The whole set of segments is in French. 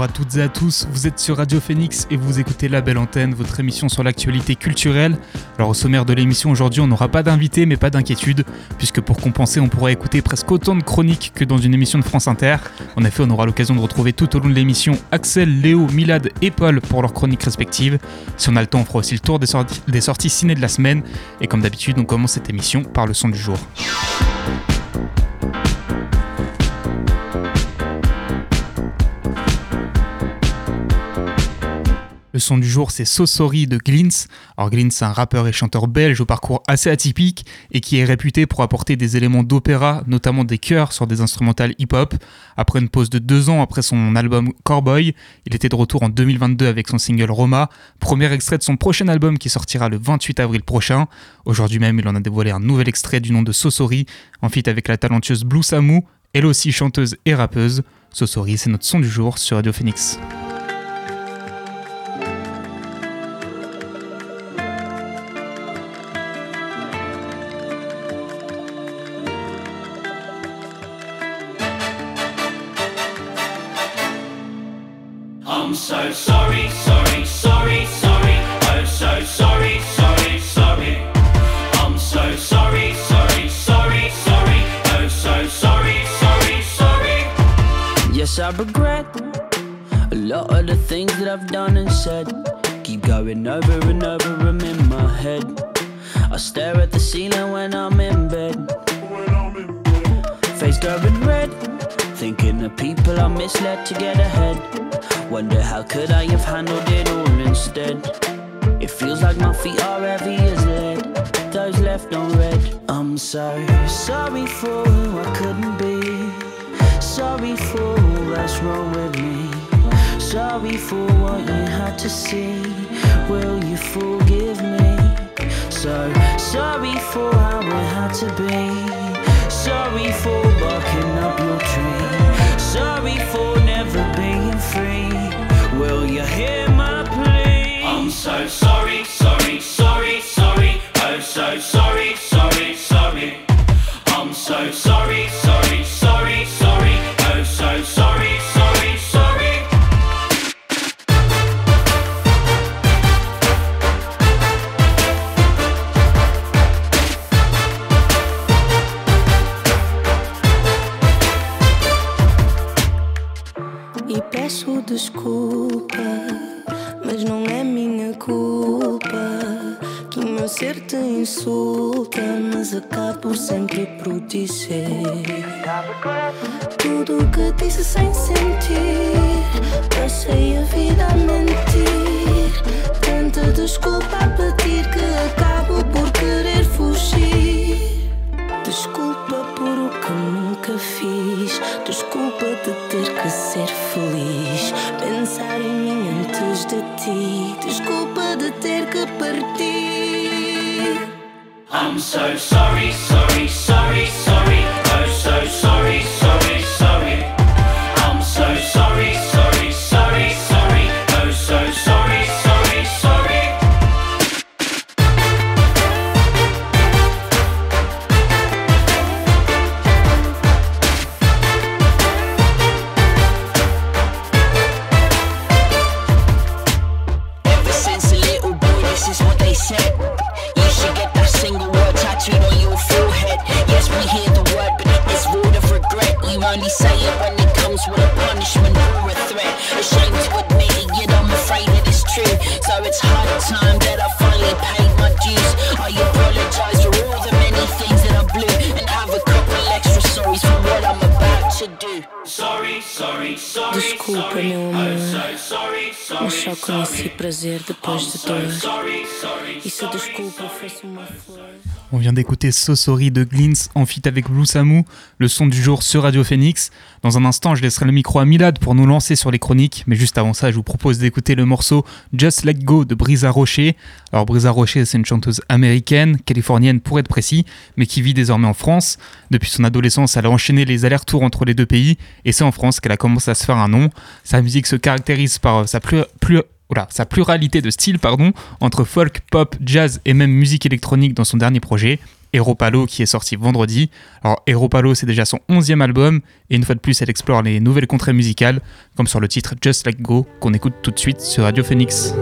Bonjour à toutes et à tous, vous êtes sur Radio Phoenix et vous écoutez La Belle Antenne, votre émission sur l'actualité culturelle. Alors au sommaire de l'émission aujourd'hui on n'aura pas d'invité mais pas d'inquiétude, puisque pour compenser on pourra écouter presque autant de chroniques que dans une émission de France Inter. En effet on aura l'occasion de retrouver tout au long de l'émission Axel, Léo, Milad et Paul pour leurs chroniques respectives. Si on a le temps on fera aussi le tour des des sorties ciné de la semaine. Et comme d'habitude on commence cette émission par le son du jour. Le son du jour, c'est So Sorry de Glintz. Alors Glintz, c'est un rappeur et chanteur belge au parcours assez atypique et qui est réputé pour apporter des éléments d'opéra, notamment des chœurs sur des instrumentales hip-hop. Après une pause de deux ans après son album Corboy, il était de retour en 2022 avec son single Roma, premier extrait de son prochain album qui sortira le 28 avril prochain. Aujourd'hui même, il en a dévoilé un nouvel extrait du nom de So Sorry, en feat avec la talentueuse Blue Samu, elle aussi chanteuse et rappeuse. So Sorry, c'est notre son du jour sur Radio Phoenix. I regret a lot of the things that I've done and said. Keep going over and over them in my head. I stare at the ceiling when I'm in bed. Face going red, thinking of people I misled to get ahead. Wonder how could I have handled it all instead? It feels like my feet are heavy as lead. Those left on red. I'm so sorry for who I couldn't be. Sorry for what's wrong with me. Sorry for what you had to see. Will you forgive me? So sorry for how it had to be. Sorry for barking up your tree. Sorry for never being free. Will you hear my plea? I'm so sorry, sorry, sorry, sorry. Oh, so sorry, sorry, sorry. I'm so sorry, sorry, te insulta, mas acabo sempre por dizer tudo o que disse sem sentir. Passei a vida a mentir, tanta desculpa a pedir que acabo por querer fugir. Desculpa por o que nunca fiz. Desculpa de ter que ser feliz. Pensar em mim antes de ti. Desculpa de ter que partir. I'm so sorry, sorry, sorry, sorry. On vient d'écouter Sosori de Glins en feat avec Blue Samu, le son du jour sur Radio Phoenix. Dans un instant, je laisserai le micro à Milad pour nous lancer sur les chroniques, mais juste avant ça, je vous propose d'écouter le morceau Just Let Go de Brisa Rocher. Alors Brisa Rocher, c'est une chanteuse américaine, californienne pour être précis, mais qui vit désormais en France. Depuis son adolescence, elle a enchaîné les allers-retours entre les deux pays, et c'est en France qu'elle a commencé à se faire un nom. Sa musique se caractérise par sa plus, plus voilà, sa pluralité de styles pardon, entre folk, pop, jazz et même musique électronique dans son dernier projet, Palo qui est sorti vendredi. Alors Palo c'est déjà son onzième album, et une fois de plus elle explore les nouvelles contrées musicales, comme sur le titre Just Like Go, qu'on écoute tout de suite sur Radio Phoenix.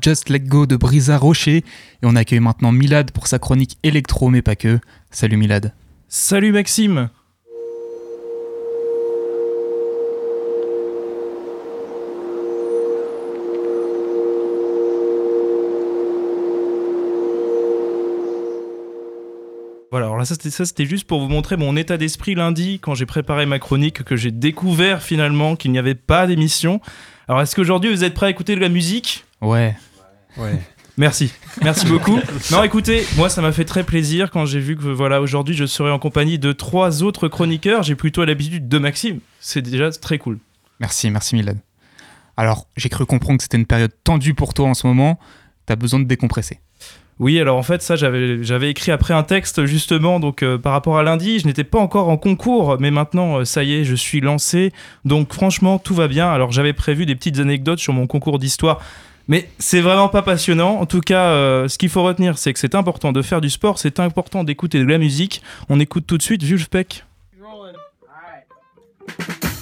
Just Let Go de Brisa Rocher, et on accueille maintenant Milad pour sa chronique électro, mais pas que. Salut Milad. Salut Maxime Voilà, alors là ça c'était ça, c'était juste pour vous montrer mon état d'esprit lundi quand j'ai préparé ma chronique que j'ai découvert finalement qu'il n'y avait pas d'émission. Alors est-ce qu'aujourd'hui vous êtes prêts à écouter de la musique? Ouais. Merci, merci beaucoup. Non, écoutez, moi ça m'a fait très plaisir quand j'ai vu que voilà aujourd'hui je serai en compagnie de trois autres chroniqueurs. J'ai plutôt l'habitude de Maxime. C'est déjà très cool. Merci, merci Milad. Alors, j'ai cru comprendre que c'était une période tendue pour toi en ce moment. T'as besoin de décompresser. Oui, alors en fait ça j'avais j'avais écrit après un texte justement donc euh, par rapport à lundi, je n'étais pas encore en concours, mais maintenant euh, ça y est, je suis lancé. Donc franchement tout va bien. Alors j'avais prévu des petites anecdotes sur mon concours d'histoire. Mais c'est vraiment pas passionnant. En tout cas, euh, ce qu'il faut retenir, c'est que c'est important de faire du sport, c'est important d'écouter de la musique. On écoute tout de suite Vulfpeck. Here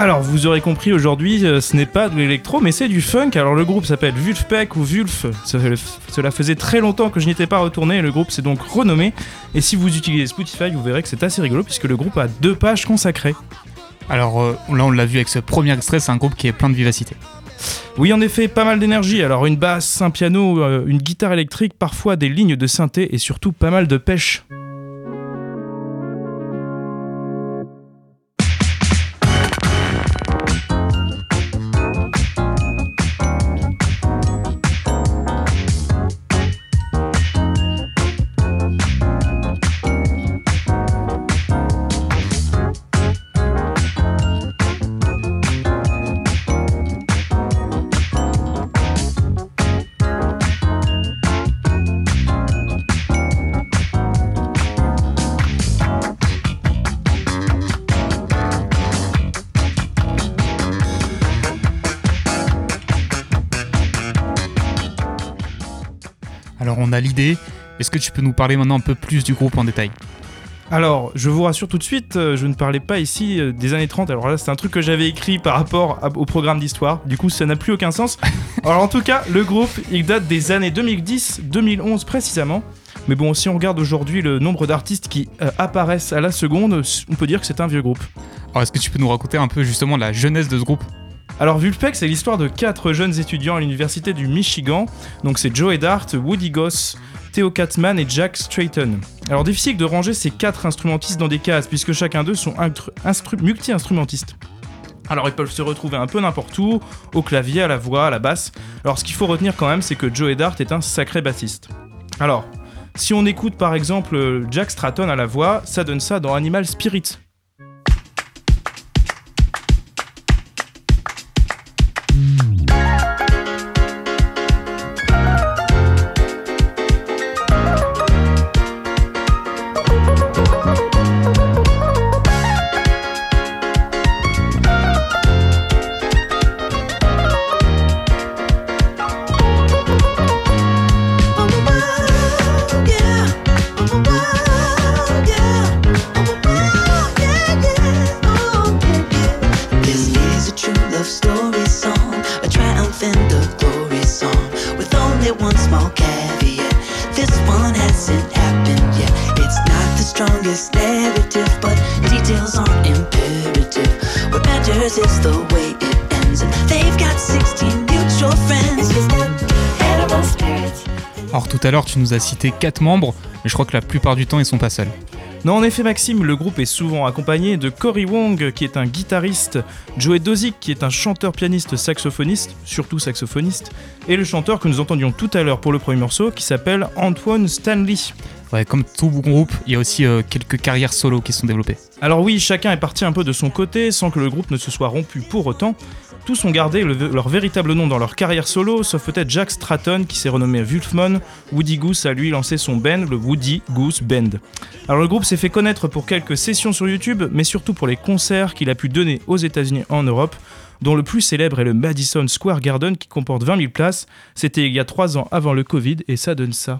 Alors, vous aurez compris aujourd'hui, euh, ce n'est pas de l'électro, mais c'est du funk. Alors, le groupe s'appelle Vulfpeck ou Vulf. Cela faisait très longtemps que je n'y étais pas retourné. et Le groupe s'est donc renommé. Et si vous utilisez Spotify, vous verrez que c'est assez rigolo puisque le groupe a deux pages consacrées. Alors euh, là, on l'a vu avec ce premier extrait, c'est un groupe qui est plein de vivacité. Oui, en effet, pas mal d'énergie. Alors, une basse, un piano, euh, une guitare électrique, parfois des lignes de synthé et surtout pas mal de pêche. A l'idée. Est-ce que tu peux nous parler maintenant un peu plus du groupe en détail? Alors, je vous rassure tout de suite, euh, je ne parlais pas ici euh, des années 30. Alors là, c'est un truc que j'avais écrit par rapport au programme d'histoire. Du coup, ça n'a plus aucun sens. Alors, en tout cas, le groupe, il date des années 2010-2011 précisément. Mais bon, si on regarde aujourd'hui le nombre d'artistes qui euh, apparaissent à la seconde, on peut dire que c'est un vieux groupe. Alors est-ce que tu peux nous raconter un peu justement la jeunesse de ce groupe? Alors Vulpec, c'est l'histoire de quatre jeunes étudiants à l'université du Michigan. Donc c'est Joe Dart, Woody Goss, Theo Katman et Jack Strayton. Alors difficile de ranger ces quatre instrumentistes dans des cases puisque chacun d'eux sont multi-instrumentistes. Alors ils peuvent se retrouver un peu n'importe où, au clavier, à la voix, à la basse. Alors ce qu'il faut retenir quand même, c'est que Joe Dart est un sacré bassiste. Alors, si on écoute par exemple Jack Stratton à la voix, ça donne ça dans Animal Spirit. Tout à l'heure, tu nous as cité quatre membres, mais je crois que la plupart du temps, ils sont pas seuls. Non, en effet, Maxime, le groupe est souvent accompagné de Cory Wong, qui est un guitariste, Joey Dozick, qui est un chanteur-pianiste saxophoniste, surtout saxophoniste, et le chanteur que nous entendions tout à l'heure pour le premier morceau, qui s'appelle Antoine Stanley. Ouais, comme tout groupe, il y a aussi euh, quelques carrières solo qui se sont développées. Alors oui, chacun est parti un peu de son côté, sans que le groupe ne se soit rompu pour autant. Tous ont gardé le- leur véritable nom dans leur carrière solo, sauf peut-être Jack Stratton qui s'est renommé Wulfman. Woody Goose a lui lancé son band, le Woody Goose Band. Alors le groupe s'est fait connaître pour quelques sessions sur YouTube, mais surtout pour les concerts qu'il a pu donner aux États-Unis et en Europe, dont le plus célèbre est le Madison Square Garden qui comporte 20 000 places. C'était il y a 3 ans avant le Covid et ça donne ça.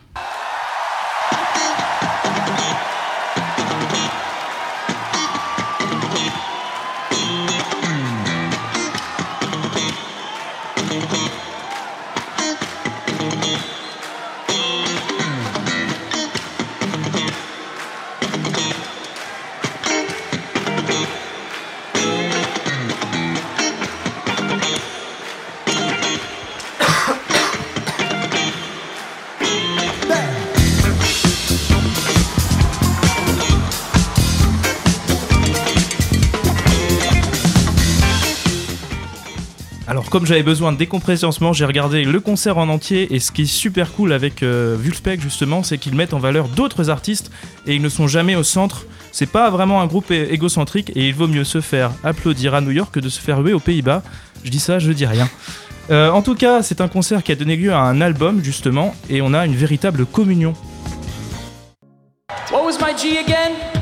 Comme j'avais besoin de décompresser en ce moment, j'ai regardé le concert en entier et ce qui est super cool avec euh, justement, c'est qu'ils mettent en valeur d'autres artistes et ils ne sont jamais au centre. C'est pas vraiment un groupe égocentrique et il vaut mieux se faire applaudir à New York que de se faire huer aux Pays-Bas. Je dis ça, je dis rien. Euh, en tout cas, c'est un concert qui a donné lieu à un album justement et on a une véritable communion. What was my G again?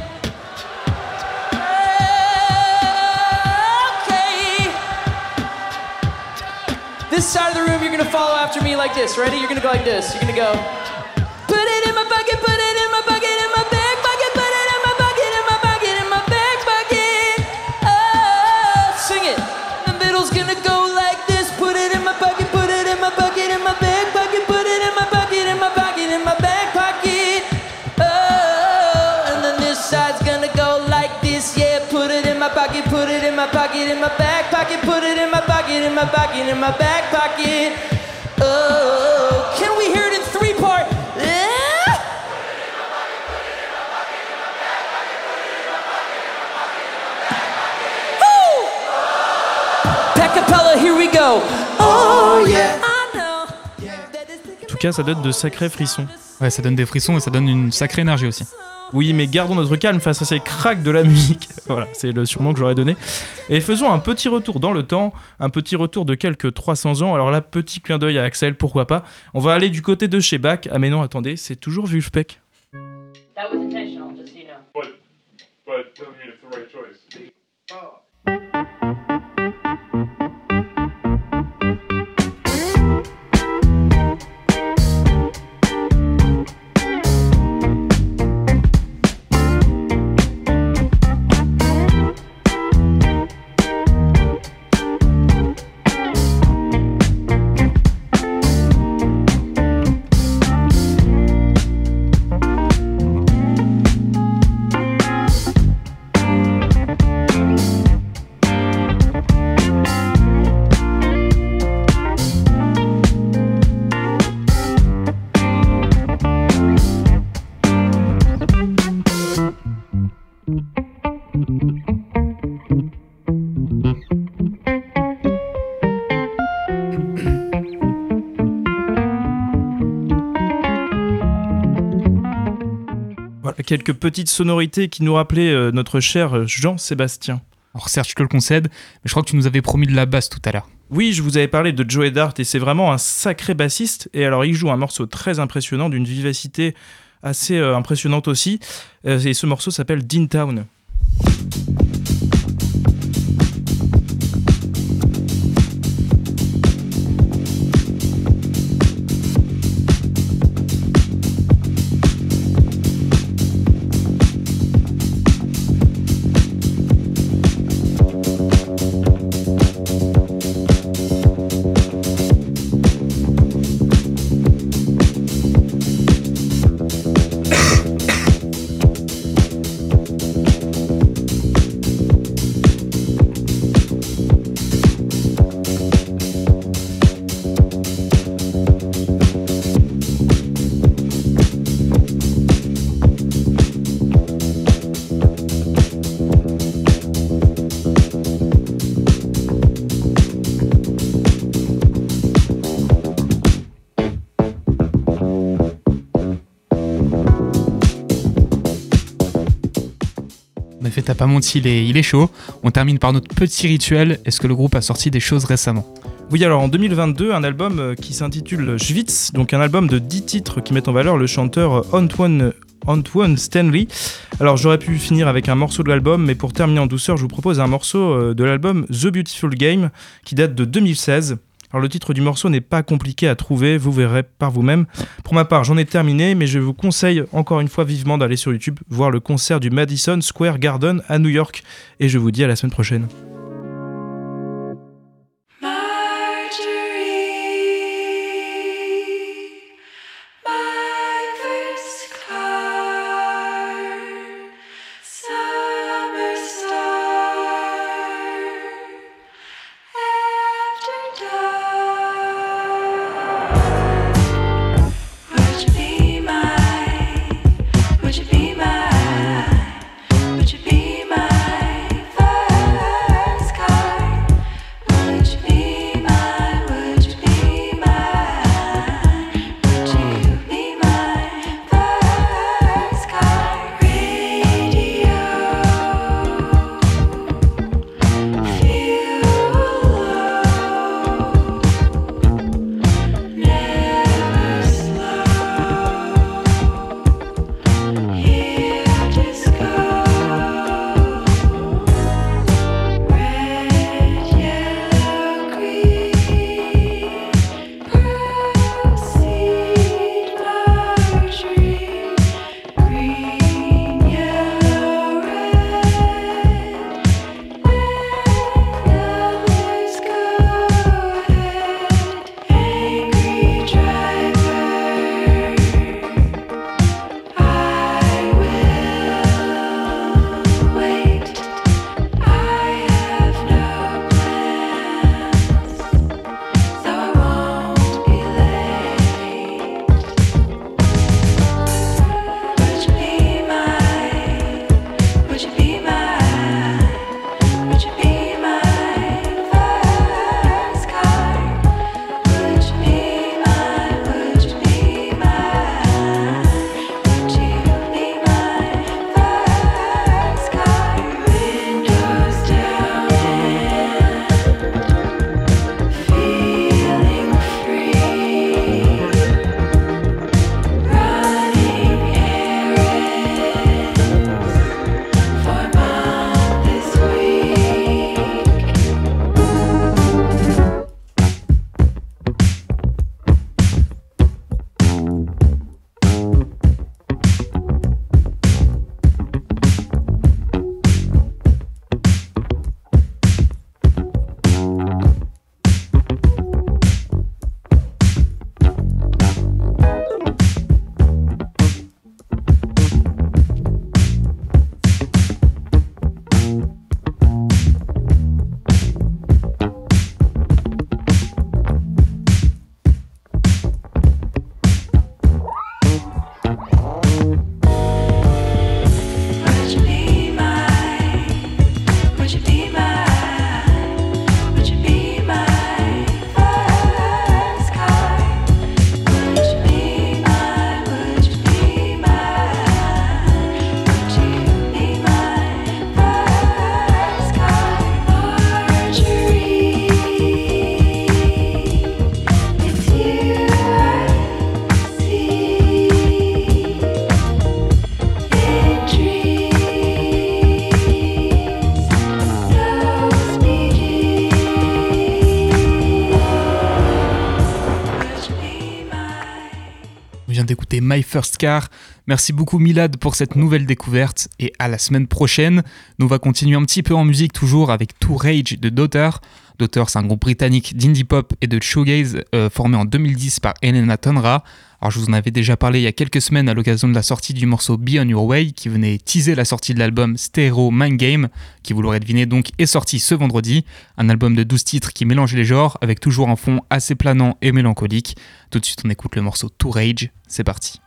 This side of the room, you're gonna follow after me like this. Ready? You're gonna go like this. You're gonna go. Put it in my bucket, put it in my bucket, in my back bucket, put it in my bucket, in my bucket, in my back bucket. Oh, sing it. The middle's gonna go like this. Put it in my bucket, put it in my bucket, in my back bucket, put it in my bucket, in my pocket, in my back pocket. Oh, and then this side's gonna go like this. Yeah, put it in my pocket, put it in my pocket, in my back pocket, in my pocket, in my back pocket. Oh, can we hear it in three part? Pacapella, here we go. Oh yeah. En tout cas, ça donne de sacrés frissons. Ouais, ça donne des frissons et ça donne une sacrée énergie aussi. Oui, mais gardons notre calme face à ces cracks de la musique. voilà, c'est le surnom que j'aurais donné. Et faisons un petit retour dans le temps, un petit retour de quelques 300 ans. Alors là, petit clin d'œil à Axel, pourquoi pas. On va aller du côté de chez Bach. Ah mais non, attendez, c'est toujours Vulfpeck. That was intentional, just so you know. but quelques petites sonorités qui nous rappelaient euh, notre cher Jean-Sébastien. Alors certes, je te le concède, mais je crois que tu nous avais promis de la basse tout à l'heure. Oui, je vous avais parlé de Joey Dart et c'est vraiment un sacré bassiste. Et alors, il joue un morceau très impressionnant, d'une vivacité assez euh, impressionnante aussi. Euh, et ce morceau s'appelle Dean Town. Pas menti, il est, il est chaud. On termine par notre petit rituel. Est-ce que le groupe a sorti des choses récemment? Oui, alors en 2022, un album euh, qui s'intitule Schwitz, donc un album de 10 titres qui met en valeur le chanteur Antoine, Antoine Stanley. Alors j'aurais pu finir avec un morceau de l'album, mais pour terminer en douceur, je vous propose un morceau euh, de l'album The Beautiful Game qui date de 2016. Alors le titre du morceau n'est pas compliqué à trouver, vous verrez par vous-même. Pour ma part, j'en ai terminé, mais je vous conseille encore une fois vivement d'aller sur YouTube voir le concert du Madison Square Garden à New York. Et je vous dis à la semaine prochaine. My First Car. Merci beaucoup Milad pour cette nouvelle découverte et à la semaine prochaine. Nous on va continuer un petit peu en musique toujours avec Tour Rage de Daughter. Daughter c'est un groupe britannique d'indie pop et de shoegaze euh, formé en 2010 par Elena Tonra. Alors je vous en avais déjà parlé il y a quelques semaines à l'occasion de la sortie du morceau Be On Your Way qui venait teaser la sortie de l'album Stereo Mind Game qui vous l'aurez deviné donc est sorti ce vendredi. Un album de 12 titres qui mélange les genres avec toujours un fond assez planant et mélancolique. Tout de suite on écoute le morceau Tour Rage. C'est parti.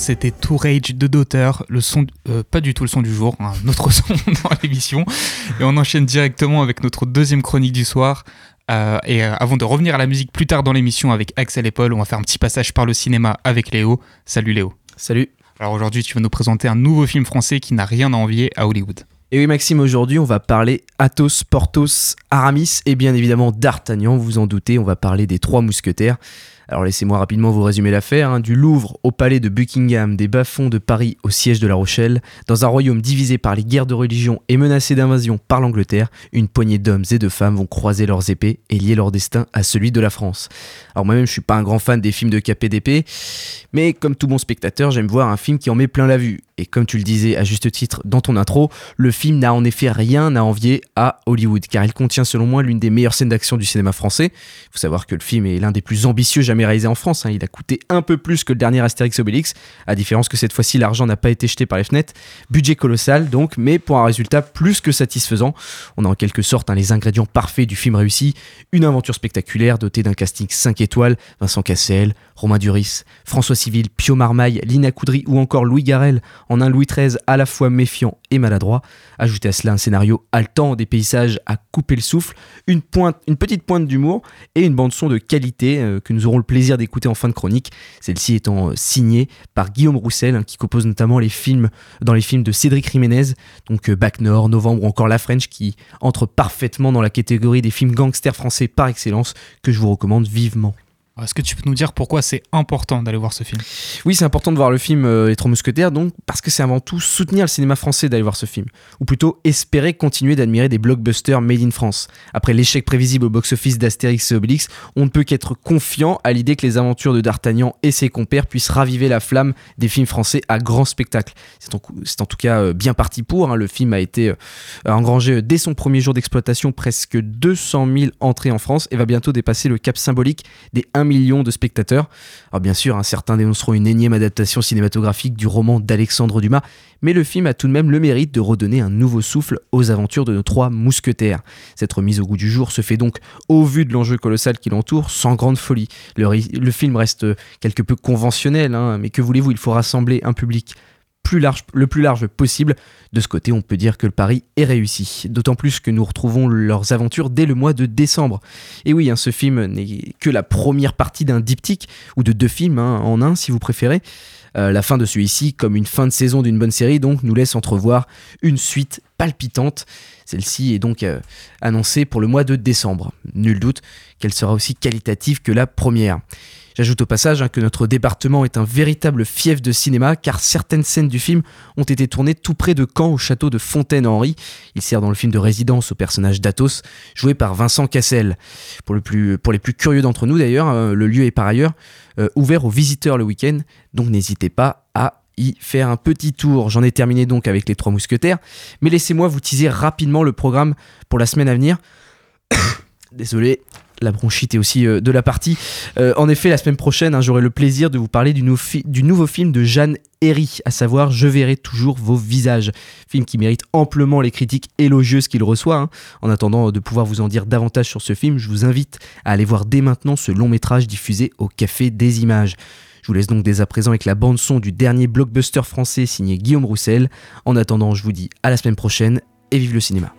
C'était Tour Rage de Daughter, le son, euh, pas du tout le son du jour, un autre son dans l'émission. Et on enchaîne directement avec notre deuxième chronique du soir. Euh, et euh, avant de revenir à la musique plus tard dans l'émission avec Axel et Paul, on va faire un petit passage par le cinéma avec Léo. Salut Léo. Salut. Alors aujourd'hui, tu vas nous présenter un nouveau film français qui n'a rien à envier à Hollywood. Et oui Maxime, aujourd'hui on va parler Athos, Porthos, Aramis et bien évidemment d'Artagnan, vous vous en doutez, on va parler des trois mousquetaires. Alors laissez-moi rapidement vous résumer l'affaire. hein. Du Louvre au palais de Buckingham, des bas-fonds de Paris au siège de La Rochelle, dans un royaume divisé par les guerres de religion et menacé d'invasion par l'Angleterre, une poignée d'hommes et de femmes vont croiser leurs épées et lier leur destin à celui de la France. Alors moi-même je suis pas un grand fan des films de KPDP, mais comme tout bon spectateur j'aime voir un film qui en met plein la vue. Et comme tu le disais à juste titre dans ton intro, le film n'a en effet rien à envier à Hollywood, car il contient selon moi l'une des meilleures scènes d'action du cinéma français. Il faut savoir que le film est l'un des plus ambitieux jamais réalisés en France. hein. Il a coûté un peu plus que le dernier Astérix Obélix, à différence que cette fois-ci l'argent n'a pas été jeté par les fenêtres. Budget colossal donc, mais pour un résultat plus que satisfaisant. On a en quelque sorte hein, les ingrédients parfaits du film réussi. Une aventure spectaculaire dotée d'un casting 5 étoiles, Vincent Cassel, Romain Duris, François Civil, Pio Marmaille, Lina Coudry ou encore Louis Garrel en un Louis XIII à la fois méfiant et maladroit. Ajoutez à cela un scénario haletant, des paysages à couper le souffle, une petite pointe d'humour et une bande-son de qualité euh, que nous aurons le plaisir d'écouter en fin de chronique. Celle-ci étant euh, signée par Guillaume Roussel, hein, qui compose notamment les films dans les films de Cédric Jiménez, donc euh, Bac Nord, Novembre ou encore La French, qui entre parfaitement dans la catégorie des films gangsters français par excellence, que je vous recommande vivement. Est-ce que tu peux nous dire pourquoi c'est important d'aller voir ce film? Oui, c'est important de voir le film euh, Les Trois Mousquetaires, donc parce que c'est avant tout soutenir le cinéma français d'aller voir ce film, ou plutôt espérer continuer d'admirer des blockbusters made in France. Après l'échec prévisible au box-office d'Astérix et Obélix, on ne peut qu'être confiant à l'idée que les aventures de D'Artagnan et ses compères puissent raviver la flamme des films français à grand spectacle. C'est en, tout cas euh, bien parti pour. hein. Le film a été euh, engrangé euh, dès son premier jour d'exploitation presque 200 000 entrées en France et va bientôt dépasser le cap symbolique des 1 million de spectateurs. Alors bien sûr, hein, certains dénonceront une énième adaptation cinématographique du roman d'Alexandre Dumas, mais le film a tout de même le mérite de redonner un nouveau souffle aux aventures de nos trois mousquetaires. Cette remise au goût du jour se fait donc, au vu de l'enjeu colossal qui l'entoure, sans grande folie. Le, film reste quelque peu conventionnel, hein, mais que voulez-vous, il faut rassembler un public le plus large possible. De ce côté, on peut dire que le pari est réussi. D'autant plus que nous retrouvons leurs aventures dès le mois de décembre. Et oui, hein, ce film n'est que la première partie d'un diptyque, ou de deux films hein, en un si vous préférez. Euh, la fin de celui-ci, comme une fin de saison d'une bonne série, donc nous laisse entrevoir une suite palpitante. Celle-ci est donc euh, annoncée pour le mois de décembre. Nul doute qu'elle sera aussi qualitative que la première. J'ajoute au passage hein, que notre département est un véritable fief de cinéma car certaines scènes du film ont été tournées tout près de Caen au château de Fontaine-Henri. Il sert dans le film de résidence au personnage d'Athos, joué par Vincent Cassel. Pour, les plus curieux d'entre nous d'ailleurs, euh, le lieu est par ailleurs euh, ouvert aux visiteurs le week-end, donc n'hésitez pas à y faire un petit tour. J'en ai terminé donc avec les trois mousquetaires, mais laissez-moi vous teaser rapidement le programme pour la semaine à venir. Désolé, la bronchite est aussi euh, de la partie. Euh, en effet, la semaine prochaine, hein, j'aurai le plaisir de vous parler du, nouveau film de Jeanne Herry, à savoir Je verrai toujours vos visages. Film qui mérite amplement les critiques élogieuses qu'il reçoit. hein. En attendant de pouvoir vous en dire davantage sur ce film, je vous invite à aller voir dès maintenant ce long métrage diffusé au Café des Images. Je vous laisse donc dès à présent avec la bande-son du dernier blockbuster français signé Guillaume Roussel. En attendant, je vous dis à la semaine prochaine et vive le cinéma.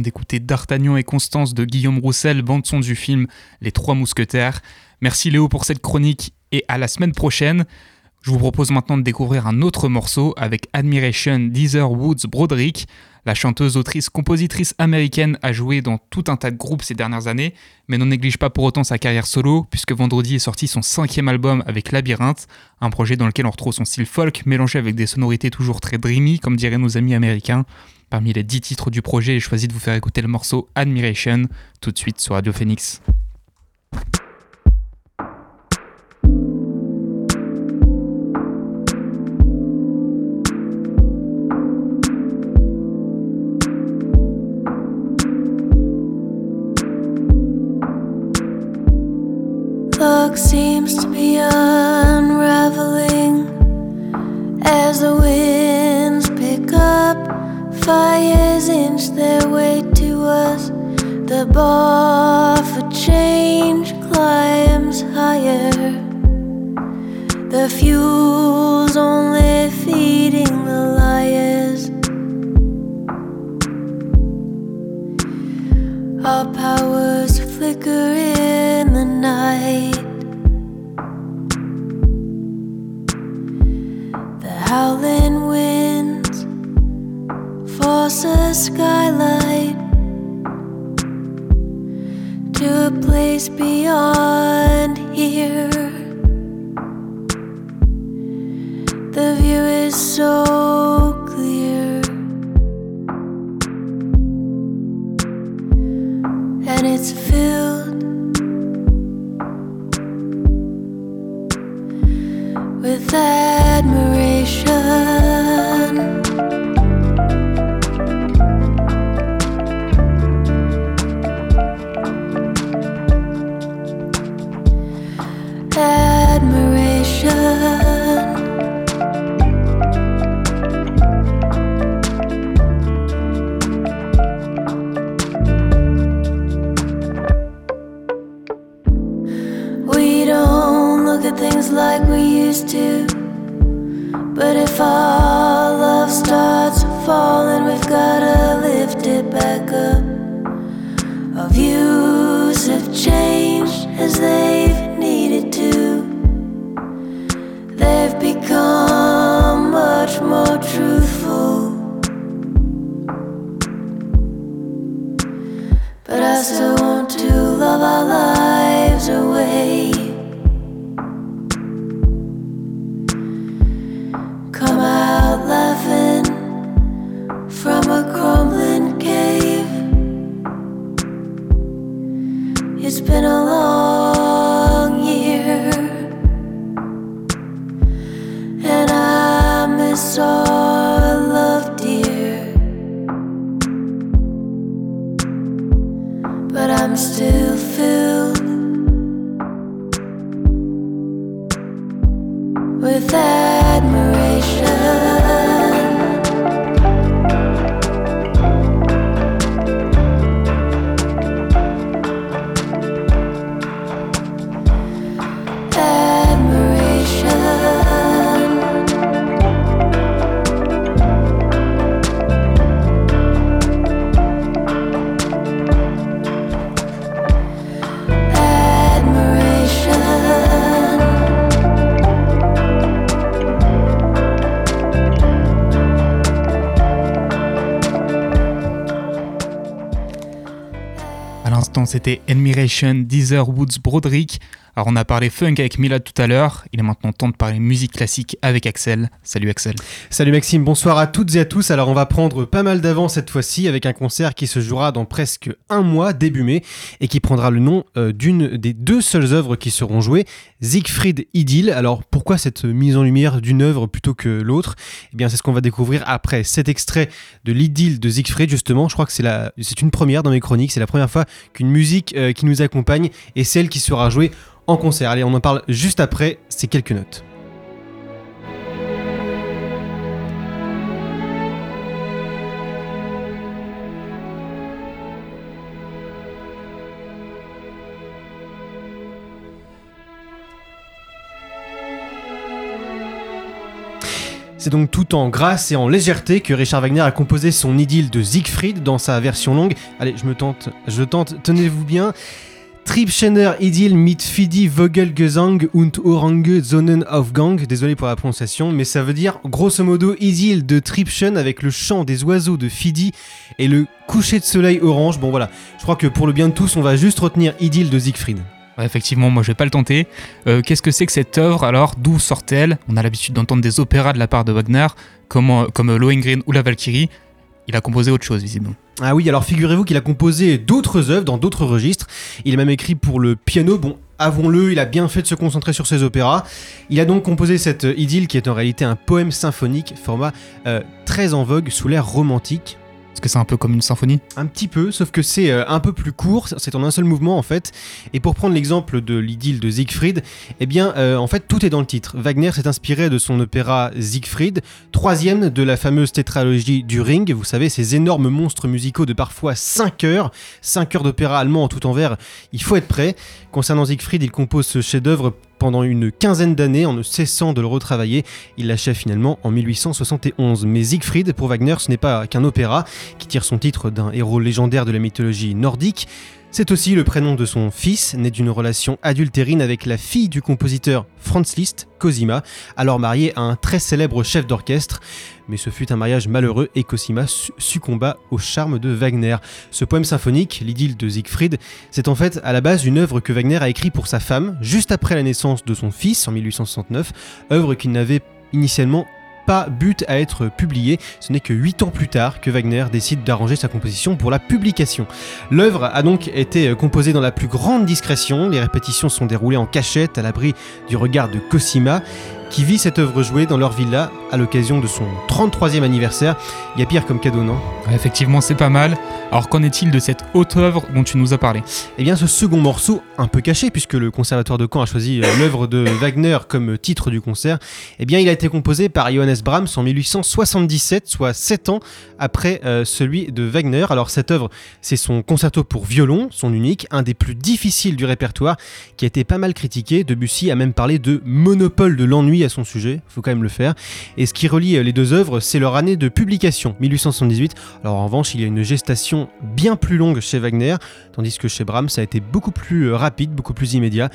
D'écouter D'Artagnan et Constance de Guillaume Roussel, bande-son du film Les Trois Mousquetaires. Merci Léo pour cette chronique et à la semaine prochaine. Je vous propose maintenant de découvrir un autre morceau avec Admiration d'Heather Woods Broderick. La chanteuse, autrice, compositrice américaine a joué dans tout un tas de groupes ces dernières années, mais n'en néglige pas pour autant sa carrière solo, puisque vendredi est sorti son cinquième album avec Labyrinthe, un projet dans lequel on retrouve son style folk mélangé avec des sonorités toujours très dreamy, comme diraient nos amis américains. Parmi les dix titres du projet, j'ai choisi de vous faire écouter le morceau Admiration, tout de suite sur Radio Phoenix. Our of views have changed as they c'était Admiration d'Heather Woods Broderick. Alors, on a parlé funk avec Milad tout à l'heure. Il est maintenant temps de parler musique classique avec Axel. Salut Axel. Salut Maxime, bonsoir à toutes et à tous. Alors on va prendre pas mal d'avance cette fois-ci avec un concert qui se jouera dans presque un mois, début mai, et qui prendra le nom euh, d'une des deux seules œuvres qui seront jouées, Siegfried Idyll. Alors pourquoi cette mise en lumière d'une œuvre plutôt que l'autre? Eh bien c'est ce qu'on va découvrir après cet extrait de l'Idylle de Siegfried justement. Je crois que c'est la, c'est une première dans mes chroniques, c'est la première fois qu'une musique euh, qui nous accompagne est celle qui sera jouée en concert. Allez, on en parle juste après ces quelques notes. C'est donc tout en grâce et en légèreté que Richard Wagner a composé son idylle de Siegfried dans sa version longue. Allez, je me tente, je tente, tenez-vous bien. Triebschener Idyll mit Fidi Vogelgesang und Orange Zonen of Gang. Désolé pour la prononciation, mais ça veut dire grosso modo Idylle de Triebschen avec le chant des oiseaux de Fidi et le coucher de soleil orange. Bon voilà, je crois que pour le bien de tous, on va juste retenir Idylle de Siegfried. Effectivement, moi je vais pas le tenter. Euh, Qu'est-ce que c'est que cette œuvre? Alors D'où sort-elle? On a l'habitude d'entendre des opéras de la part de Wagner, comme, comme euh, Lohengrin ou la Valkyrie. Il a composé autre chose, visiblement. Ah oui, alors figurez-vous qu'il a composé d'autres œuvres dans d'autres registres. Il a même écrit pour le piano. Bon, avouons-le, il a bien fait de se concentrer sur ses opéras. Il a donc composé cette idylle qui est en réalité un poème symphonique, format euh, très en vogue sous l'ère romantique. Est-ce que c'est un peu comme une symphonie Un petit peu, sauf que c'est euh, un peu plus court, c'est en un seul mouvement en fait. Et pour prendre l'exemple de l'idylle de Siegfried, eh bien euh, en fait tout est dans le titre. Wagner s'est inspiré de son opéra Siegfried, troisième de la fameuse tétralogie du Ring. Vous savez, ces énormes monstres musicaux de parfois 5 heures, 5 heures d'opéra allemand en tout en vers, il faut être prêt. Concernant Siegfried, il compose ce chef-d'œuvre pendant une quinzaine d'années en ne cessant de le retravailler. Il l'achève finalement en 1871. Mais Siegfried, pour Wagner, ce n'est pas qu'un opéra qui tire son titre d'un héros légendaire de la mythologie nordique. C'est aussi le prénom de son fils, né d'une relation adultérine avec la fille du compositeur Franz Liszt, Cosima, alors marié à un très célèbre chef d'orchestre. Mais ce fut un mariage malheureux et Cosima su- succomba au charme de Wagner. Ce poème symphonique, l'idylle de Siegfried, c'est en fait à la base une œuvre que Wagner a écrite pour sa femme, juste après la naissance de son fils en 1869, œuvre qu'il n'avait initialement pas but à être publiée. Ce n'est que 8 ans plus tard que Wagner décide d'arranger sa composition pour la publication. L'œuvre a donc été composée dans la plus grande discrétion. Les répétitions sont déroulées en cachette à l'abri du regard de Cosima qui vit cette œuvre jouée dans leur villa à l'occasion de son 33e anniversaire. Il y a pire comme cadeau, non? Ouais, Effectivement, c'est pas mal. Alors qu'en est-il de cette haute œuvre dont tu nous as parlé? Eh bien, ce second morceau, un peu caché, puisque le Conservatoire de Caen a choisi euh, l'œuvre de Wagner comme titre du concert, eh bien, il a été composé par Johannes Brahms en 1877, soit 7 ans après euh, celui de Wagner. Alors, cette œuvre, c'est son concerto pour violon, son unique, un des plus difficiles du répertoire, qui a été pas mal critiqué. Debussy a même parlé de monopole de l'ennui à son sujet, faut quand même le faire. Et ce qui relie euh, les deux œuvres, c'est leur année de publication, 1878. Alors, en revanche, il y a une gestation bien plus longue chez Wagner, tandis que chez Brahms, ça a été beaucoup plus euh, rapide, beaucoup plus immédiat.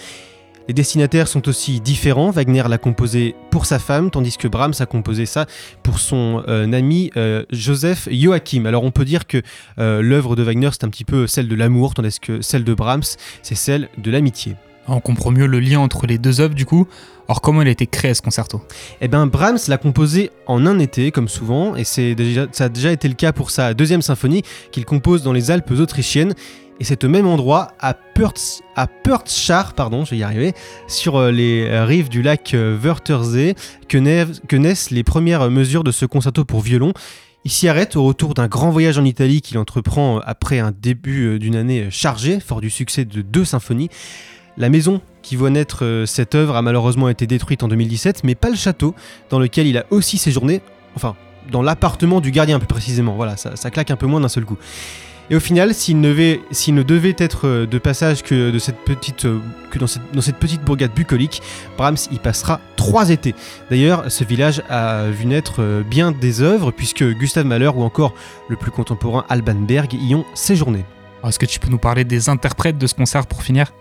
Les destinataires sont aussi différents. Wagner l'a composé pour sa femme, tandis que Brahms a composé ça pour son euh, ami euh, Joseph Joachim. Alors on peut dire que l'œuvre de Wagner c'est un petit peu celle de l'amour, tandis que celle de Brahms c'est celle de l'amitié. On comprend mieux le lien entre les deux œuvres du coup. Alors comment il a été créé ce concerto? Eh bien, Brahms l'a composé en un été, comme souvent, et c'est déjà, ça a déjà été le cas pour sa deuxième symphonie, qu'il compose dans les Alpes autrichiennes. Et c'est au même endroit, à, Purtz, à Purtschar, pardon, je vais y arriver, sur euh, les euh, rives du lac euh, Wörthersee, que, naissent- que naissent les premières mesures de ce concerto pour violon. Il s'y arrête au retour d'un grand voyage en Italie qu'il entreprend après un début d'une année chargée, fort du succès de deux symphonies. La maison qui voit naître euh, cette œuvre a malheureusement été détruite en 2017, mais pas le château, dans lequel il a aussi séjourné, enfin, dans l'appartement du gardien plus précisément, voilà, ça, claque un peu moins d'un seul coup. Et au final, s'il ne, devait- être euh, de passage que, de cette petite, euh, dans, cette, petite bourgade bucolique, Brahms y passera trois étés. D'ailleurs, ce village a vu naître bien des œuvres, puisque Gustave Mahler ou encore le plus contemporain Alban Berg y ont séjourné. Est-ce que tu peux nous parler des interprètes de ce concert pour finir?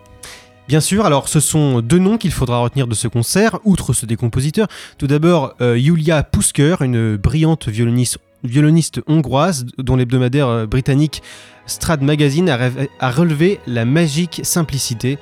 Bien sûr, alors ce sont deux noms qu'il faudra retenir de ce concert, outre ceux des. Tout d'abord, euh, Julia Pusker, une brillante violoniste, hongroise dont l'hebdomadaire euh, britannique Strad Magazine a relevé la magique simplicité.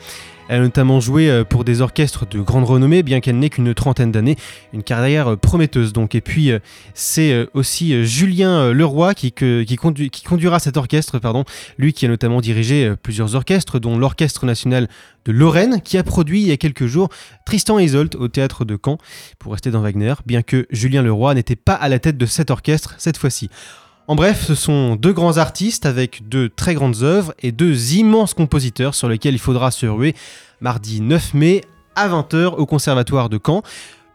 Elle a notamment joué euh, pour des orchestres de grande renommée, bien qu'elle n'ait qu'une trentaine d'années. Une carrière euh, prometteuse donc. Et puis, euh, c'est aussi Julien Leroy qui, conduira cet orchestre, pardon. lui qui a notamment dirigé plusieurs orchestres, dont l'Orchestre National de Lorraine, qui a produit il y a quelques jours Tristan et au théâtre de Caen, pour rester dans Wagner, bien que Julien Leroy n'était pas à la tête de cet orchestre cette fois-ci. En bref, ce sont deux grands artistes avec deux très grandes œuvres et deux immenses compositeurs sur lesquels il faudra se ruer mardi 9 mai à 20h au Conservatoire de Caen.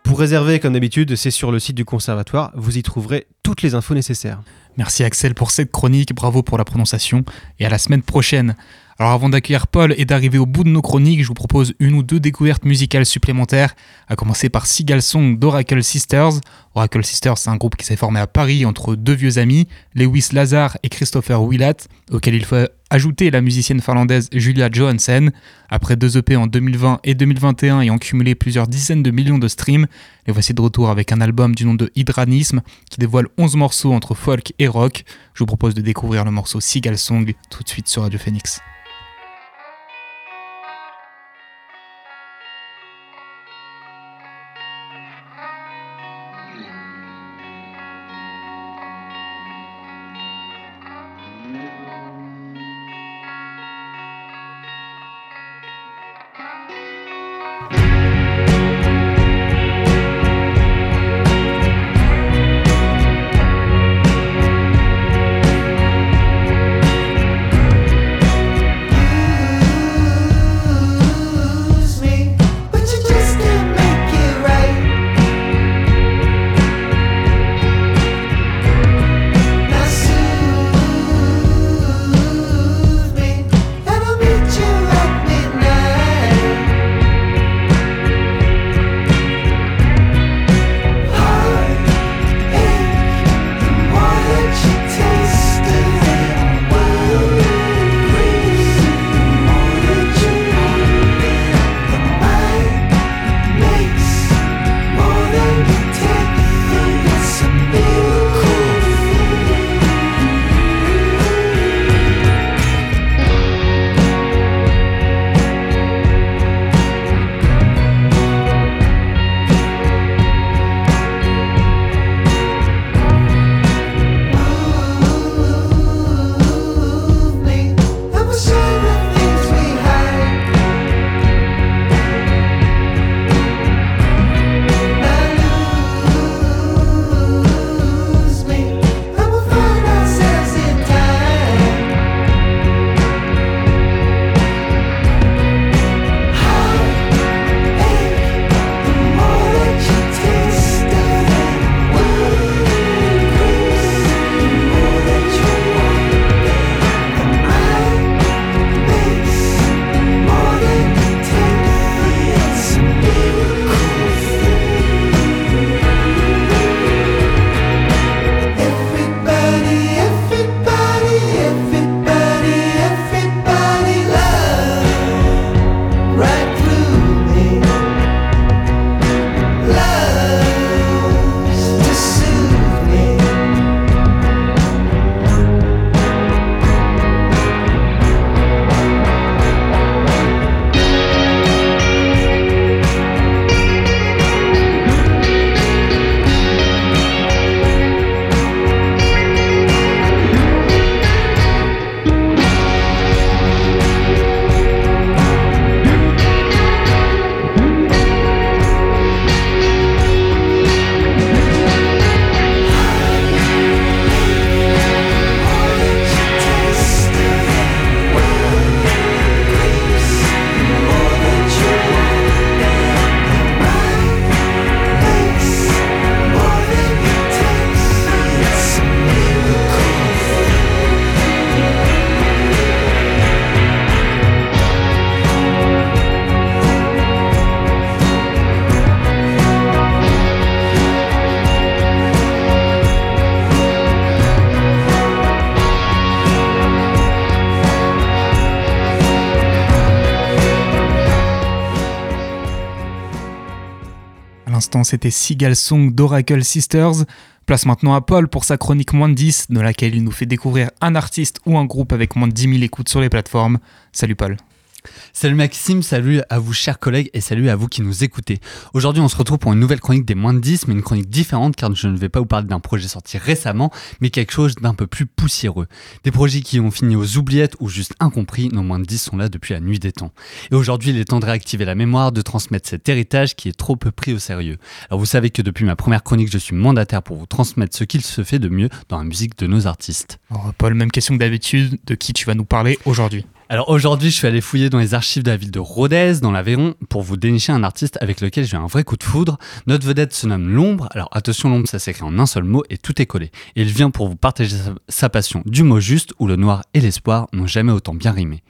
Pour réserver, comme d'habitude, c'est sur le site du Conservatoire, vous y trouverez toutes les infos nécessaires. Merci Axel pour cette chronique, bravo pour la prononciation et à la semaine prochaine. Alors avant d'accueillir Paul et d'arriver au bout de nos chroniques, je vous propose une ou deux découvertes musicales supplémentaires, à commencer par Seagull Song d'Oracle Sisters. Oracle Sisters, c'est un groupe qui s'est formé à Paris entre deux vieux amis, Lewis Lazar et Christopher Willett, auquel il faut ajouter la musicienne finlandaise Julia Johansen. Après deux EP en 2020 et 2021 ayant cumulé plusieurs dizaines de millions de streams, les voici de retour avec un album du nom de Hydranisme qui dévoile 11 morceaux entre folk et rock. Je vous propose de découvrir le morceau Seagull Song tout de suite sur Radio Phoenix. C'était Seagull Song d'Oracle Sisters. Place maintenant à Paul pour sa chronique moins de 10, dans laquelle il nous fait découvrir un artiste ou un groupe avec moins de 10 000 écoutes sur les plateformes. Salut Paul. Salut Maxime, salut à vous chers collègues et salut à vous qui nous écoutez. Aujourd'hui on se retrouve pour une nouvelle chronique des moins de 10, mais une chronique différente car je ne vais pas vous parler d'un projet sorti récemment, mais quelque chose d'un peu plus poussiéreux. Des projets qui ont fini aux oubliettes ou juste incompris, nos moins de 10 sont là depuis la nuit des temps. Et aujourd'hui il est temps de réactiver la mémoire, de transmettre cet héritage qui est trop peu pris au sérieux. Alors vous savez que depuis ma première chronique je suis mandataire pour vous transmettre ce qu'il se fait de mieux dans la musique de nos artistes. Alors, Paul, même question que d'habitude, de qui tu vas nous parler aujourd'hui? Alors aujourd'hui, je suis allé fouiller dans les archives de la ville de Rodez, dans l'Aveyron, pour vous dénicher un artiste avec lequel j'ai un vrai coup de foudre. Notre vedette se nomme L'Ombre. Alors attention, L'Ombre, ça s'écrit en un seul mot et tout est collé. Et il vient pour vous partager sa, sa passion du mot juste où le noir et l'espoir n'ont jamais autant bien rimé.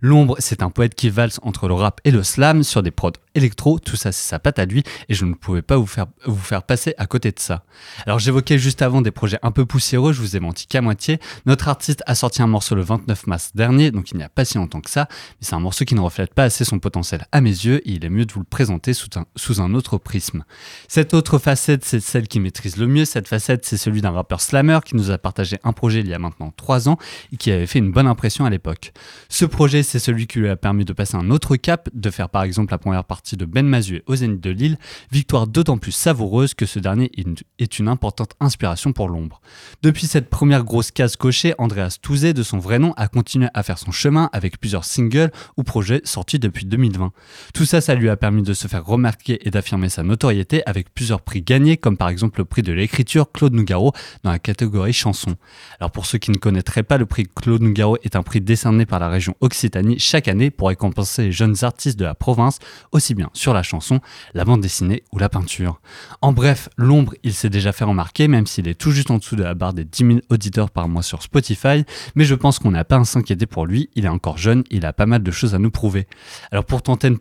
L'ombre, c'est un poète qui valse entre le rap et le slam sur des prods électro, tout ça c'est sa patte à lui et je ne pouvais pas vous faire, passer à côté de ça. Alors j'évoquais juste avant des projets un peu poussiéreux, je vous ai menti qu'à moitié. Notre artiste a sorti un morceau le 29 mars dernier, donc il n'y a pas si longtemps que ça, mais c'est un morceau qui ne reflète pas assez son potentiel à mes yeux et il est mieux de vous le présenter sous un, sous un autre prisme. Cette autre facette, c'est celle qui maîtrise le mieux, cette facette c'est celui d'un rappeur slammer qui nous a partagé un projet il y a maintenant 3 ans et qui avait fait une bonne impression à l'époque. Ce projet c'est celui qui lui a permis de passer un autre cap, de faire par exemple la première partie de Ben Mazué au Zénith de Lille, victoire d'autant plus savoureuse que ce dernier est une importante inspiration pour l'ombre. Depuis cette première grosse case cochée, Andreas Touzé, de son vrai nom, a continué à faire son chemin avec plusieurs singles ou projets sortis depuis 2020. Tout ça, ça lui a permis de se faire remarquer et d'affirmer sa notoriété avec plusieurs prix gagnés, comme par exemple le prix de l'écriture Claude Nougaro dans la catégorie chanson. Alors pour ceux qui ne connaîtraient pas, le prix Claude Nougaro est un prix décerné par la région Occitanie chaque année pour récompenser les jeunes artistes de la province, aussi bien sur la chanson, la bande dessinée ou la peinture. En bref, l'ombre, il s'est déjà fait remarquer, même s'il est tout juste en dessous de la barre des 10 000 auditeurs par mois sur Spotify, mais je pense qu'on n'a pas à s'inquiéter pour lui, il est encore jeune, il a pas mal de choses à nous prouver. Alors pour tenter de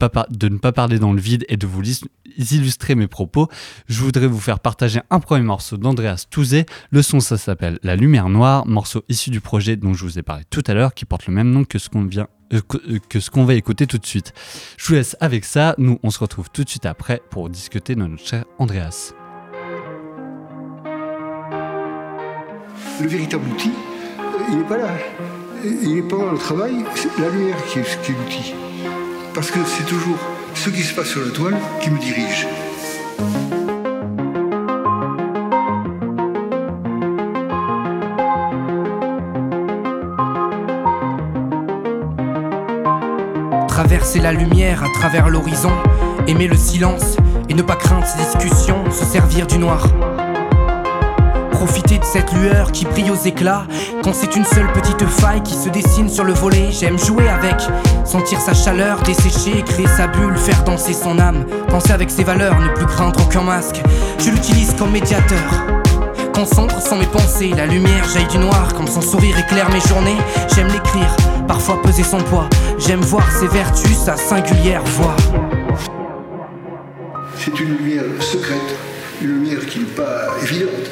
ne pas, parler dans le vide et de vous illustrer mes propos, je voudrais vous faire partager un premier morceau d'Andreas Touzé, le son ça s'appelle La Lumière Noire, morceau issu du projet dont je vous ai parlé tout à l'heure, qui porte le même nom que ce qu'on vient que, euh, que ce qu'on va écouter tout de suite. Je vous laisse avec ça, nous on se retrouve tout de suite après pour discuter de notre cher Andreas. Le véritable outil, euh, il n'est pas là. Il n'est pas dans le travail, c'est la lumière qui est, qui est l'outil. Parce que c'est toujours ce qui se passe sur la toile qui me dirige. Traverser la lumière à travers l'horizon, aimer le silence et ne pas craindre ces discussions, se servir du noir. Profiter de cette lueur qui brille aux éclats, quand c'est une seule petite faille qui se dessine sur le volet, j'aime jouer avec, sentir sa chaleur, dessécher, créer sa bulle, faire danser son âme, penser avec ses valeurs, ne plus craindre aucun masque, je l'utilise comme médiateur. Concentre sans mes pensées, la lumière jaillit du noir, comme son sourire éclaire mes journées, j'aime l'écrire, parfois peser son poids, j'aime voir ses vertus, sa singulière voix. C'est une lumière secrète, une lumière qui n'est pas évidente.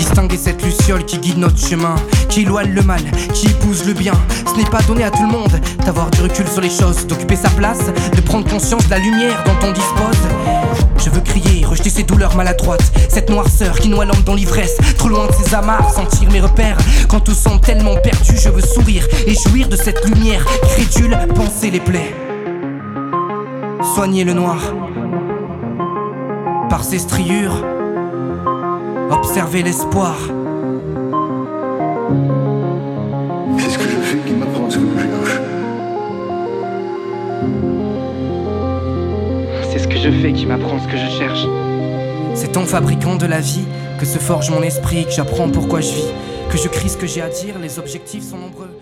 Distinguer cette luciole qui guide notre chemin, qui éloigne le mal, qui épouse le bien. Ce n'est pas donné à tout le monde d'avoir du recul sur les choses, d'occuper sa place, de prendre conscience de la lumière dont on dispose. Je veux crier, rejeter ces douleurs maladroites, cette noirceur qui noie l'homme dans l'ivresse, trop loin de ses amarres, sentir mes repères. Quand tout semble tellement perdu, je veux sourire et jouir de cette lumière crédule, penser les plaies. Soigner le noir par ses striures. Observer l'espoir. C'est ce que je fais qui m'apprend ce que je cherche. C'est ce que je fais qui m'apprend ce que je cherche. C'est en fabriquant de la vie que se forge mon esprit, que j'apprends pourquoi je vis, que je crie ce que j'ai à dire, les objectifs sont nombreux.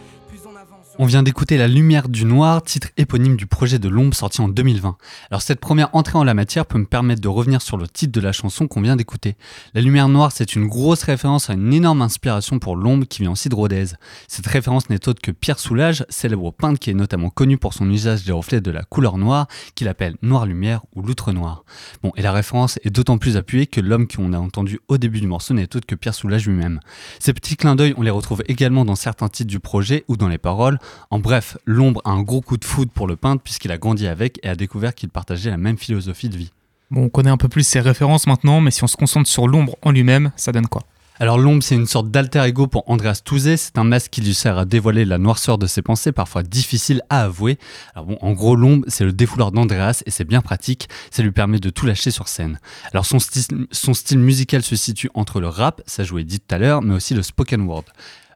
On vient d'écouter La Lumière du Noir, titre éponyme du projet de l'ombre sorti en 2020. Alors cette première entrée en la matière peut me permettre de revenir sur le titre de la chanson qu'on vient d'écouter. La Lumière Noire, c'est une grosse référence à une énorme inspiration pour l'ombre qui vient aussi de Rodez. Cette référence n'est autre que Pierre Soulages, célèbre peintre qui est notamment connu pour son usage des reflets de la couleur noire, qu'il appelle Noir Lumière ou Loutre Noir. Bon, et la référence est d'autant plus appuyée que l'homme qu'on a entendu au début du morceau n'est autre que Pierre Soulages lui-même. Ces petits clins d'œil, on les retrouve également dans certains titres du projet ou dans les paroles. En bref, l'ombre a un gros coup de foudre pour le peintre puisqu'il a grandi avec et a découvert qu'il partageait la même philosophie de vie. Bon, on connaît un peu plus ses références maintenant, mais si on se concentre sur l'ombre en lui-même, ça donne quoi? Alors l'ombre, c'est une sorte d'alter ego pour Andreas Touzé. C'est un masque qui lui sert à dévoiler la noirceur de ses pensées, parfois difficile à avouer. Alors bon, en gros, l'ombre, c'est le défouloir d'Andreas et c'est bien pratique. Ça lui permet de tout lâcher sur scène. Alors son style, son style musical se situe entre le rap, ça jouait dit tout à l'heure, mais aussi le spoken word.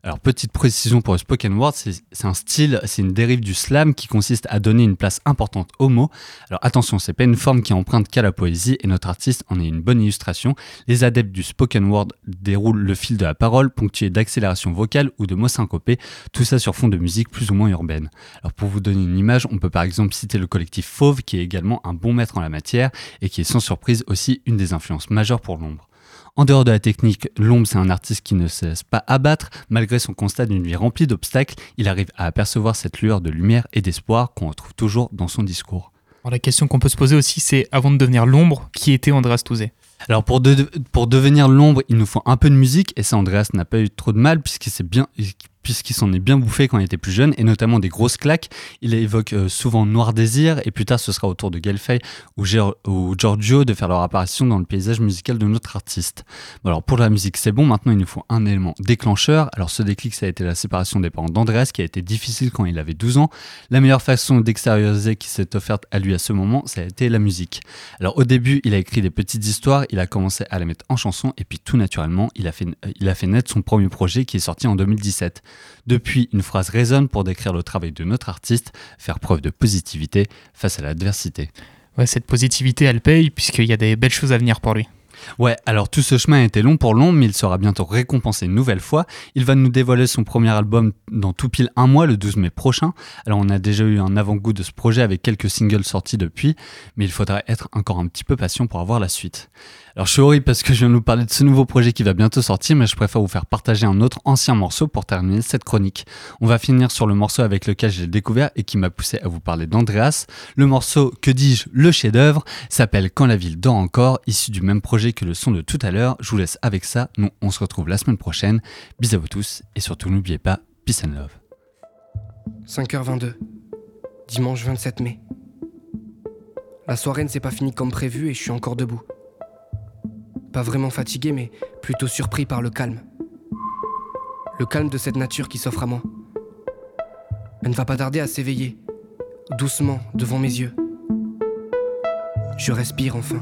Alors, petite précision pour le spoken word, c'est un style, c'est une dérive du slam qui consiste à donner une place importante aux mots. Alors, attention, c'est pas une forme qui emprunte qu'à la poésie et notre artiste en est une bonne illustration. Les adeptes du spoken word déroulent le fil de la parole, ponctué d'accélération vocale ou de mots syncopés, tout ça sur fond de musique plus ou moins urbaine. Alors, pour vous donner une image, on peut par exemple citer le collectif Fauve, qui est également un bon maître en la matière et qui est sans surprise aussi une des influences majeures pour l'ombre. En dehors de la technique, L'Ombre, c'est un artiste qui ne se laisse pas abattre. Malgré son constat d'une vie remplie d'obstacles, il arrive à apercevoir cette lueur de lumière et d'espoir qu'on retrouve toujours dans son discours. Alors, la question qu'on peut se poser aussi, c'est avant de devenir l'ombre, qui était Andreas Touzé Alors pour, de- pour devenir l'ombre, il nous faut un peu de musique, et ça Andreas n'a pas eu trop de mal puisqu'il s'est bien puisqu'il s'en est bien bouffé quand il était plus jeune, et notamment des grosses claques. Il évoque euh, souvent Noir Désir, et plus tard ce sera au tour de Gelfay ou, Giorgio de faire leur apparition dans le paysage musical de notre artiste. Bon, alors pour la musique c'est bon, maintenant il nous faut un élément déclencheur. Alors ce déclic ça a été la séparation des parents d'Andreas qui a été difficile quand il avait 12 ans. La meilleure façon d'extérioriser qui s'est offerte à lui à ce moment, ça a été la musique. Alors au début il a écrit des petites histoires, il a commencé à la mettre en chanson, et puis tout naturellement il a fait, euh, il a fait naître son premier projet qui est sorti en 2017. Depuis, une phrase résonne pour décrire le travail de notre artiste, faire preuve de positivité face à l'adversité. Ouais, cette positivité, elle paye, puisqu'il y a des belles choses à venir pour lui. Ouais, alors tout ce chemin a été long pour long, mais il sera bientôt récompensé une nouvelle fois. Il va nous dévoiler son premier album dans tout pile un mois, le 12 mai prochain. Alors on a déjà eu un avant-goût de ce projet avec quelques singles sortis depuis, mais il faudra être encore un petit peu patient pour avoir la suite. Alors je suis horrible parce que je viens de nous parler de ce nouveau projet qui va bientôt sortir, mais je préfère vous faire partager un autre ancien morceau pour terminer cette chronique. On va finir sur le morceau avec lequel j'ai découvert et qui m'a poussé à vous parler d'Andreas. Le morceau, que dis-je, le chef-d'œuvre, s'appelle Quand la ville dort encore, issu du même projet que le son de tout à l'heure. Je vous laisse avec ça. Nous, on se retrouve la semaine prochaine. Bisous à vous tous et surtout n'oubliez pas, peace and love. 5h22, dimanche 27 mai. La soirée ne s'est pas finie comme prévu et je suis encore debout. Pas vraiment fatigué, mais plutôt surpris par le calme. Le calme de cette nature qui s'offre à moi. Elle ne va pas tarder à s'éveiller, doucement devant mes yeux. Je respire enfin.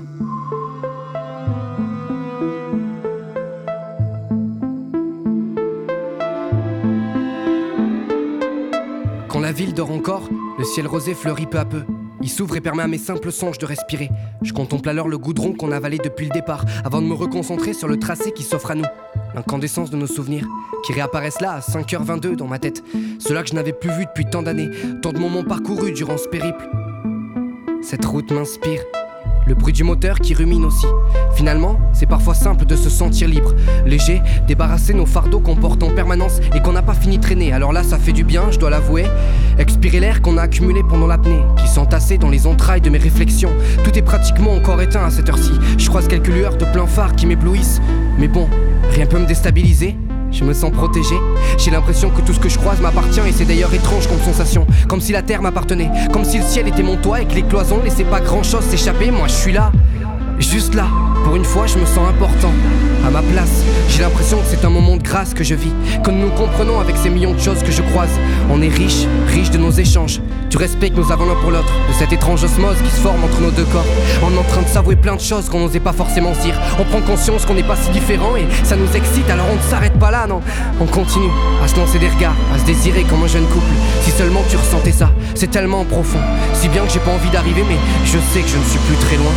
Quand la ville dort encore, le ciel rosé fleurit peu à peu. Il s'ouvre et permet à mes simples songes de respirer. Je contemple alors le goudron qu'on avalait depuis le départ, avant de me reconcentrer sur le tracé qui s'offre à nous. L'incandescence de nos souvenirs, qui réapparaissent là à 5h22 dans ma tête. Ceux-là que je n'avais plus vus depuis tant d'années, tant de moments parcourus durant ce périple. Cette route m'inspire. Le bruit du moteur qui rumine aussi. Finalement, c'est parfois simple de se sentir libre, léger, débarrasser nos fardeaux qu'on porte en permanence et qu'on n'a pas fini de traîner. Alors là, ça fait du bien, je dois l'avouer. Expirer l'air qu'on a accumulé pendant l'apnée, qui s'entassait dans les entrailles de mes réflexions. Tout est pratiquement encore éteint à cette heure-ci. Je croise quelques lueurs de plein phare qui m'éblouissent. Mais bon, rien peut me déstabiliser. Je me sens protégé. J'ai l'impression que tout ce que je croise m'appartient et c'est d'ailleurs étrange comme sensation. Comme si la terre m'appartenait. Comme si le ciel était mon toit et que les cloisons laissaient pas grand chose s'échapper. Moi je suis là. Juste là. Pour une fois, je me sens important. À ma place. J'ai l'impression que c'est un moment de grâce que je vis. Que nous comprenons avec ces millions de choses que je croise. On est riche, riche de nos échanges. Du respect que nous avons l'un pour l'autre. De cette étrange osmose qui se forme entre nos deux corps. On est en train de s'avouer plein de choses qu'on n'osait pas forcément dire. On prend conscience qu'on n'est pas si différents et ça nous excite. Alors on ne s'arrête pas là, non. On continue à se lancer des regards, à se désirer comme un jeune couple. Si seulement tu ressentais ça, c'est tellement profond. Si bien que j'ai pas envie d'arriver, mais je sais que je ne suis plus très loin.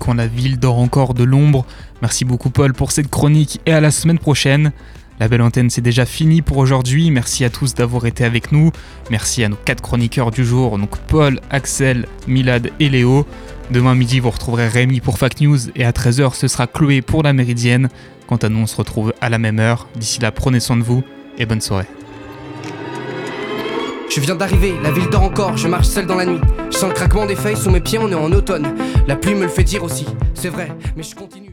Quand la ville dort encore de l'ombre. Merci beaucoup Paul pour cette chronique et à la semaine prochaine. La belle antenne c'est déjà fini pour aujourd'hui. Merci à tous d'avoir été avec nous. Merci à nos quatre chroniqueurs du jour, donc Paul, Axel, Milad et Léo. Demain midi vous retrouverez Rémi pour Fact News et à 13h ce sera Chloé pour la Méridienne. Quant à nous, on se retrouve à la même heure. D'ici là, prenez soin de vous et bonne soirée. Je viens d'arriver, la ville dort encore, je marche seul dans la nuit. Je sens le craquement des feuilles sous mes pieds, on est en automne. La pluie me le fait dire aussi, c'est vrai, mais je continue.